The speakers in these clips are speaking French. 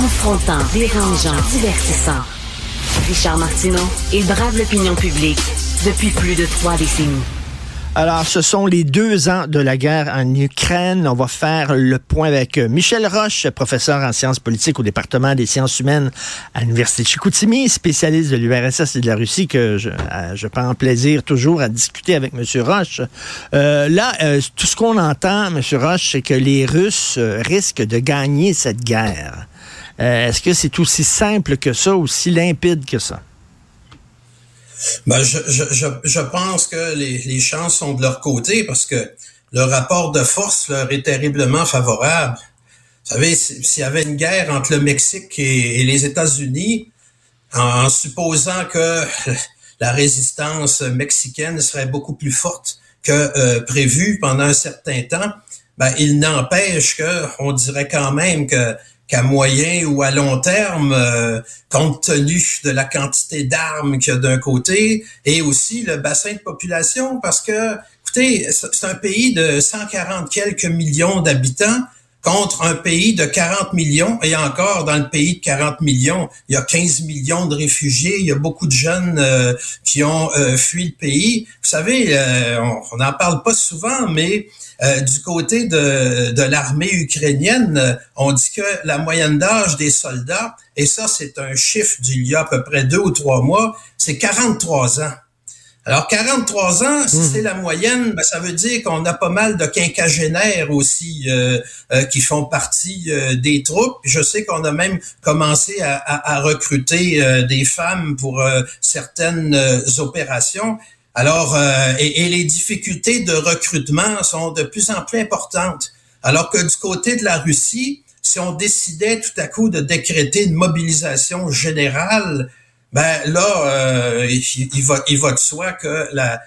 Confrontant, dérangeant, divertissant. Richard Martineau, il brave l'opinion publique depuis plus de trois décennies. Alors, ce sont les deux ans de la guerre en Ukraine. On va faire le point avec euh, Michel Roche, professeur en sciences politiques au département des sciences humaines à l'Université de Chicoutimi, spécialiste de l'URSS et de la Russie, que je, euh, je prends plaisir toujours à discuter avec M. Roche. Euh, là, tout ce qu'on entend, M. Roche, c'est que les Russes risquent de gagner cette guerre. Est-ce que c'est aussi simple que ça, aussi limpide que ça? Ben, je, je, je, pense que les, les, chances sont de leur côté parce que le rapport de force leur est terriblement favorable. Vous savez, s'il y avait une guerre entre le Mexique et, les États-Unis, en, supposant que la résistance mexicaine serait beaucoup plus forte que euh, prévu pendant un certain temps, ben, il n'empêche que on dirait quand même que qu'à moyen ou à long terme, euh, compte tenu de la quantité d'armes qu'il y a d'un côté, et aussi le bassin de population, parce que, écoutez, c'est un pays de 140 quelques millions d'habitants contre un pays de 40 millions, et encore dans le pays de 40 millions, il y a 15 millions de réfugiés, il y a beaucoup de jeunes euh, qui ont euh, fui le pays. Vous savez, on n'en parle pas souvent, mais euh, du côté de, de l'armée ukrainienne, euh, on dit que la moyenne d'âge des soldats, et ça c'est un chiffre d'il y a à peu près deux ou trois mois, c'est 43 ans. Alors 43 ans, si hmm. c'est la moyenne, ben, ça veut dire qu'on a pas mal de quinquagénaires aussi euh, qui font partie des troupes. Je sais qu'on a même commencé à, à, à recruter des femmes pour certaines opérations. Alors, euh, et, les difficultés de recrutement sont de plus en plus importantes. Alors que du côté de la Russie, si on décidait tout à coup de décréter une mobilisation générale, ben là, euh, il, va, il va de soi que la,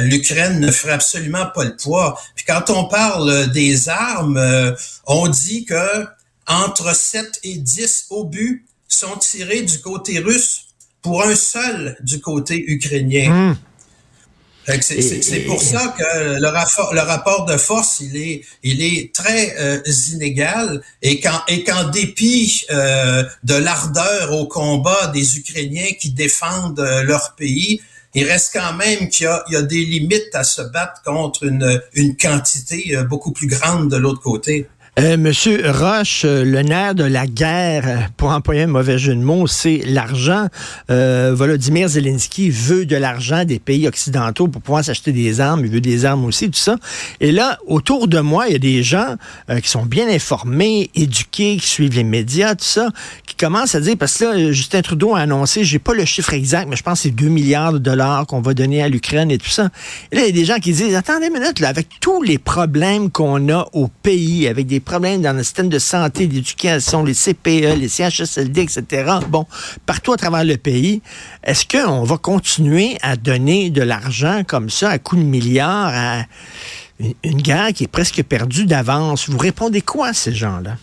l'Ukraine ne ferait absolument pas le poids. Puis quand on parle des armes, euh, on dit que entre 7 et 10 obus sont tirés du côté russe pour un seul du côté ukrainien. Mmh. C'est pour ça que le rapport, le rapport de force, il est, il est très euh, inégal et qu'en et qu'en dépit euh, de l'ardeur au combat des Ukrainiens qui défendent euh, leur pays, il reste quand même qu'il y, y a, des limites à se battre contre une, une quantité beaucoup plus grande de l'autre côté. Euh, Monsieur Roche, euh, le nerf de la guerre, euh, pour employer un mauvais jeu de mots, c'est l'argent. Volodymyr Zelensky veut de l'argent des pays occidentaux pour pouvoir s'acheter des armes. Il veut des armes aussi, tout ça. Et là, autour de moi, il y a des gens qui sont bien informés, éduqués, qui suivent les médias, tout ça, qui commencent à dire, parce que là, Justin Trudeau a annoncé, j'ai pas le chiffre exact, mais je pense que c'est 2 milliards de dollars qu'on va donner à l'Ukraine et tout ça. Et là, il y a des gens qui disent, attendez une minute, là, avec tous les problèmes qu'on a au pays, avec des problèmes dans le système de santé, d'éducation, les CPE, les CHSLD, etc. Bon, partout à travers le pays, est-ce qu'on va continuer à donner de l'argent comme ça, à coups de milliards, à une, guerre qui est presque perdue d'avance? Vous répondez quoi à ces gens-là?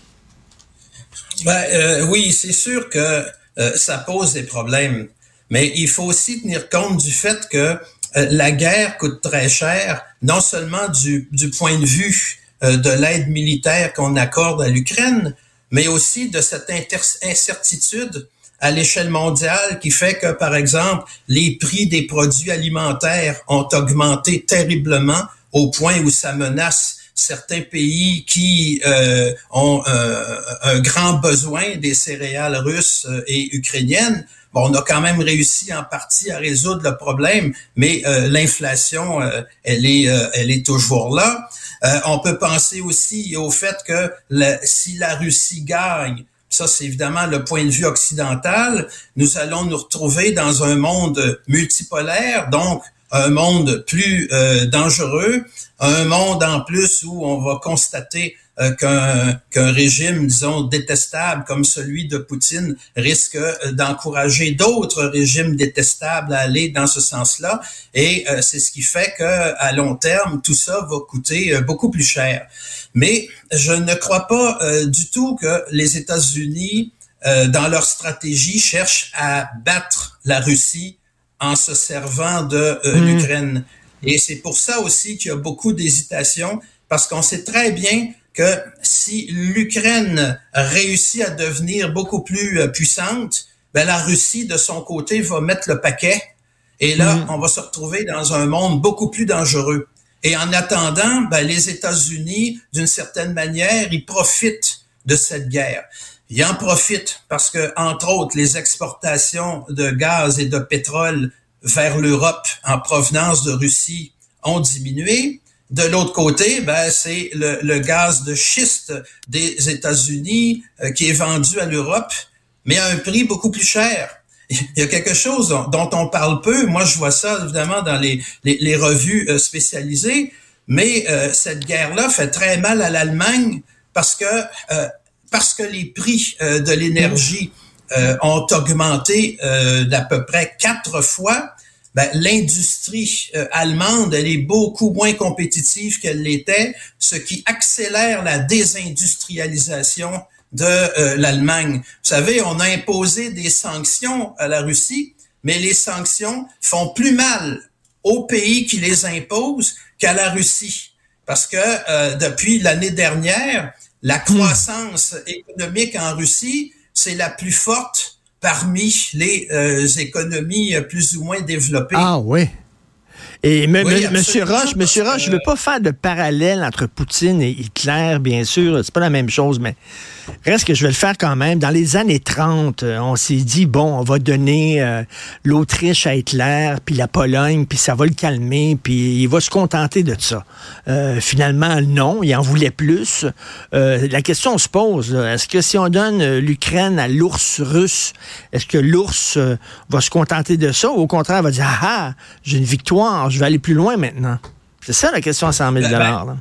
Ben, euh, oui, c'est sûr que euh, ça pose des problèmes. Mais il faut aussi tenir compte du fait que euh, la guerre coûte très cher, non seulement du, point de vue de l'aide militaire qu'on accorde à l'Ukraine, mais aussi de cette incertitude à l'échelle mondiale qui fait que, par exemple, les prix des produits alimentaires ont augmenté terriblement au point où ça menace certains pays qui euh, ont euh, un grand besoin des céréales russes et ukrainiennes. Bon, on a quand même réussi en partie à résoudre le problème, mais l'inflation, elle est, elle est toujours là. Euh, on peut penser aussi au fait que si la Russie gagne, ça c'est évidemment le point de vue occidental, nous allons nous retrouver dans un monde multipolaire, donc un monde plus euh, dangereux, un monde en plus où on va constater euh, qu'un régime, disons, détestable comme celui de Poutine risque euh, d'encourager d'autres régimes détestables à aller dans ce sens-là. Et euh, c'est ce qui fait que à long terme, tout ça va coûter beaucoup plus cher. Mais je ne crois pas du tout que les États-Unis, dans leur stratégie, cherchent à battre la Russie en se servant de mmh. l'Ukraine. Et c'est pour ça aussi qu'il y a beaucoup d'hésitation, parce qu'on sait très bien que si l'Ukraine réussit à devenir beaucoup plus euh, puissante, ben la Russie, de son côté, va mettre le paquet. Et là, mm. on va se retrouver dans un monde beaucoup plus dangereux. Et en attendant, ben, les États-Unis, d'une certaine manière, ils profitent de cette guerre. Ils en profitent parce que, entre autres, les exportations de gaz et de pétrole vers l'Europe en provenance de Russie ont diminué. De l'autre côté, ben, c'est le, gaz de schiste des États-Unis euh, qui est vendu à l'Europe, mais à un prix beaucoup plus cher. Il y a quelque chose dont on parle peu. Moi, je vois ça évidemment dans les, les, revues euh, spécialisées, mais euh, cette guerre-là fait très mal à l'Allemagne parce que parce que les prix de l'énergie ont augmenté d'à peu près quatre fois ben, l'industrie euh, allemande, elle est beaucoup moins compétitive qu'elle l'était, ce qui accélère la désindustrialisation de euh, l'Allemagne. Vous savez, on a imposé des sanctions à la Russie, mais les sanctions font plus mal aux pays qui les imposent qu'à la Russie. Parce que euh, depuis l'année dernière, la hmm. croissance économique en Russie, c'est la plus forte parmi les euh, économies euh, plus ou moins développées. Ah oui. Et Monsieur Roche, Monsieur Roche, je veux pas faire de parallèle entre Poutine et Hitler, bien sûr, c'est pas la même chose, mais Reste que je vais le faire quand même. Dans les années 30, euh, on s'est dit, bon, on va donner euh, l'Autriche à Hitler, puis la Pologne, puis ça va le calmer, puis il va se contenter de ça. Euh, finalement, non, il en voulait plus. la question se pose, est-ce que si on donne l'Ukraine à l'ours russe, est-ce que l'ours va se contenter de ça, ou au contraire va dire, ah, ah, j'ai une victoire, je vais aller plus loin maintenant? C'est ça la question à 100 000 ben,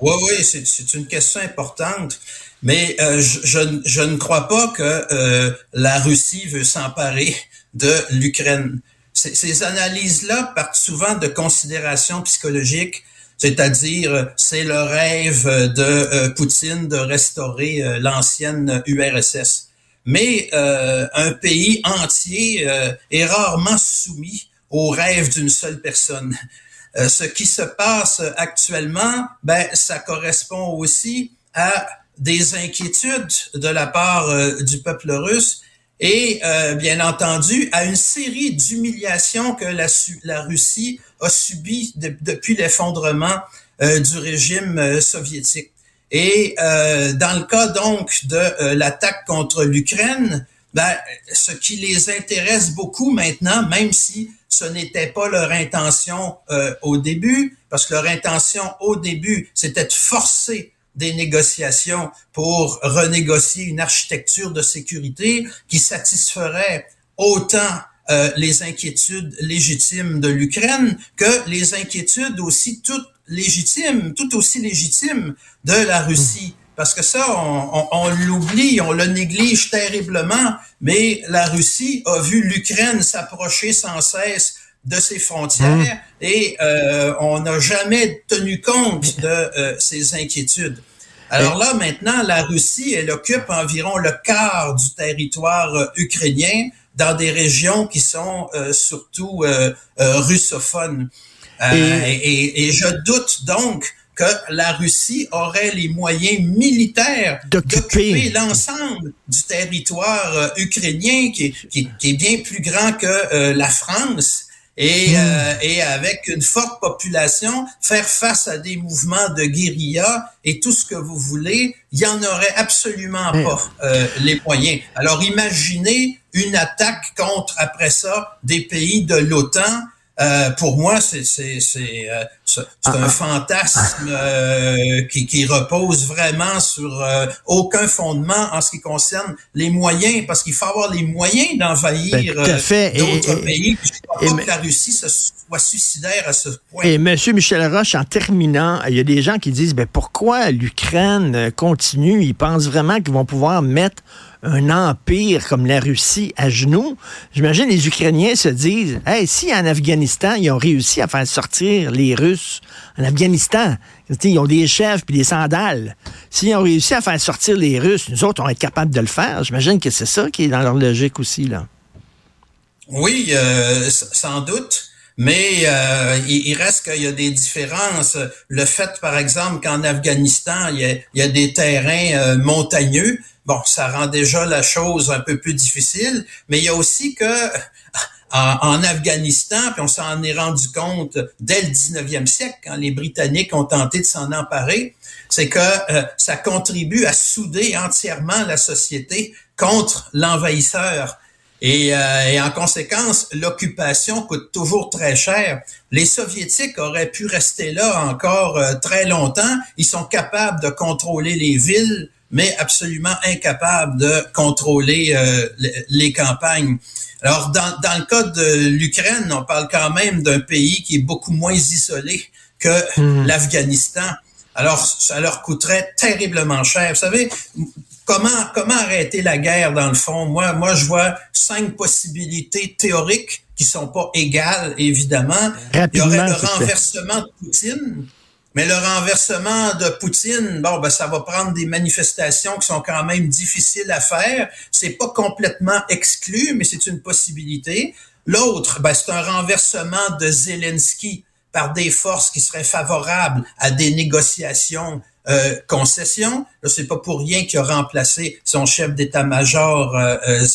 Oui, oui, c'est une question importante. Mais euh, je, je, ne crois pas que euh, la Russie veut s'emparer de l'Ukraine. Ces analyses-là partent souvent de considérations psychologiques, c'est-à-dire c'est le rêve de euh, Poutine de restaurer l'ancienne URSS. Mais un pays entier est rarement soumis au rêve d'une seule personne. ce qui se passe actuellement, ben, ça correspond aussi à des inquiétudes de la part euh, du peuple russe et euh, bien entendu à une série d'humiliations que la, Russie a subies depuis l'effondrement euh, du régime soviétique. Et dans le cas donc de l'attaque contre l'Ukraine, ben, ce qui les intéresse beaucoup maintenant, même si ce n'était pas leur intention au début, parce que leur intention au début, c'était de forcer des négociations pour renégocier une architecture de sécurité qui satisferait autant euh, les inquiétudes légitimes de l'Ukraine que les inquiétudes aussi toutes légitimes, tout aussi légitimes de la Russie. Parce que ça, on, on l'oublie, on le néglige terriblement, mais la Russie a vu l'Ukraine s'approcher sans cesse de ses frontières mmh. et euh, on n'a jamais tenu compte de euh, ces inquiétudes. Alors là, maintenant, la Russie, elle occupe environ le quart du territoire euh, ukrainien dans des régions qui sont surtout russophones. Et... Et, je doute donc que la Russie aurait les moyens militaires d'occuper l'ensemble du territoire ukrainien qui qui, qui est, bien plus grand que la France et, hmm. euh, et avec une forte population, faire face à des mouvements de guérilla et tout ce que vous voulez, il y en aurait absolument pas euh, les moyens. Alors imaginez une attaque contre, après ça, des pays de l'OTAN euh, pour moi, c'est c'est euh, un ah, ah. fantasme euh, qui, qui repose vraiment sur aucun fondement en ce qui concerne les moyens, parce qu'il faut avoir les moyens d'envahir ben, d'autres pays. Je ne crois pas que la Russie se soit suicidaire à ce point. Et Monsieur Michel Roche, en terminant, il y a des gens qui disent ben pourquoi l'Ukraine continue? Ils pensent vraiment qu'ils vont pouvoir mettre un empire comme la Russie à genoux, j'imagine les Ukrainiens se disent, hey, si en Afghanistan, ils ont réussi à faire sortir les Russes, en Afghanistan, ils ont des chefs puis des sandales. S'ils ont réussi à faire sortir les Russes, nous autres, on va être capables de le faire. J'imagine que c'est ça qui est dans leur logique aussi, là. Oui, euh, sans doute. Mais euh, il, reste qu'il y a des différences. Le fait, par exemple, qu'en Afghanistan, il y a, des terrains euh, montagneux, bon, ça rend déjà la chose un peu plus difficile. Mais il y a aussi que en, Afghanistan, puis on s'en est rendu compte dès le 19e siècle, quand les Britanniques ont tenté de s'en emparer, c'est que euh, ça contribue à souder entièrement la société contre l'envahisseur. Et, euh, et, en conséquence, l'occupation coûte toujours très cher. Les Soviétiques auraient pu rester là encore euh, très longtemps. Ils sont capables de contrôler les villes, mais absolument incapables de contrôler euh, les campagnes. Alors, dans, dans le cas de l'Ukraine, on parle quand même d'un pays qui est beaucoup moins isolé que hmm. l'Afghanistan. Alors, ça leur coûterait terriblement cher. Vous savez, comment comment arrêter la guerre dans le fond? Moi, moi, je vois cinq possibilités théoriques qui sont pas égales, évidemment. Il y aurait le renversement de Poutine. Mais le renversement de Poutine, bon, ben, ça va prendre des manifestations qui sont quand même difficiles à faire. C'est pas complètement exclu, mais c'est une possibilité. L'autre, ben, c'est un renversement de Zelensky par des forces qui seraient favorables à des négociations euh, concessions. Là, c'est pas pour rien qu'il a remplacé son chef d'état-major euh, euh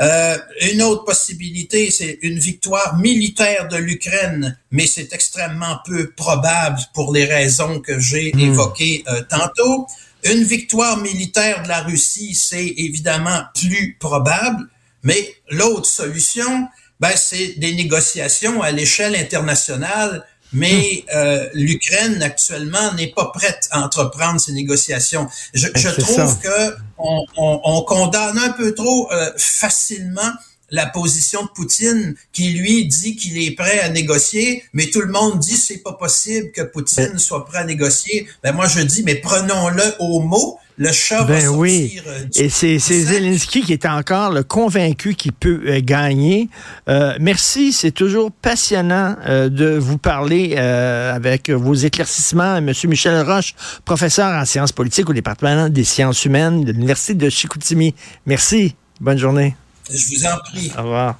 euh, une autre possibilité, c'est une victoire militaire de l'Ukraine, mais c'est extrêmement peu probable pour les raisons que j'ai hmm. évoquées euh, tantôt. Une victoire militaire de la Russie, c'est évidemment plus probable, mais l'autre solution, ben, c'est des négociations à l'échelle internationale mais hmm. euh, l'Ukraine actuellement n'est pas prête à entreprendre ces négociations. Je, je trouve que on, on, on, condamne un peu trop euh, facilement la position de Poutine qui lui dit qu'il est prêt à négocier, mais tout le monde dit c'est pas possible que Poutine soit prêt à négocier. Ben moi je dis mais prenons-le au mot le chat ben va oui. Euh, Et c'est Zelensky qui est encore le convaincu qu'il peut euh, gagner. Euh, merci, c'est toujours passionnant de vous parler avec vos éclaircissements. Monsieur Michel Roche, professeur en sciences politiques au département des sciences humaines de l'Université de Chicoutimi. Merci. Bonne journée. Je vous en prie. Au revoir.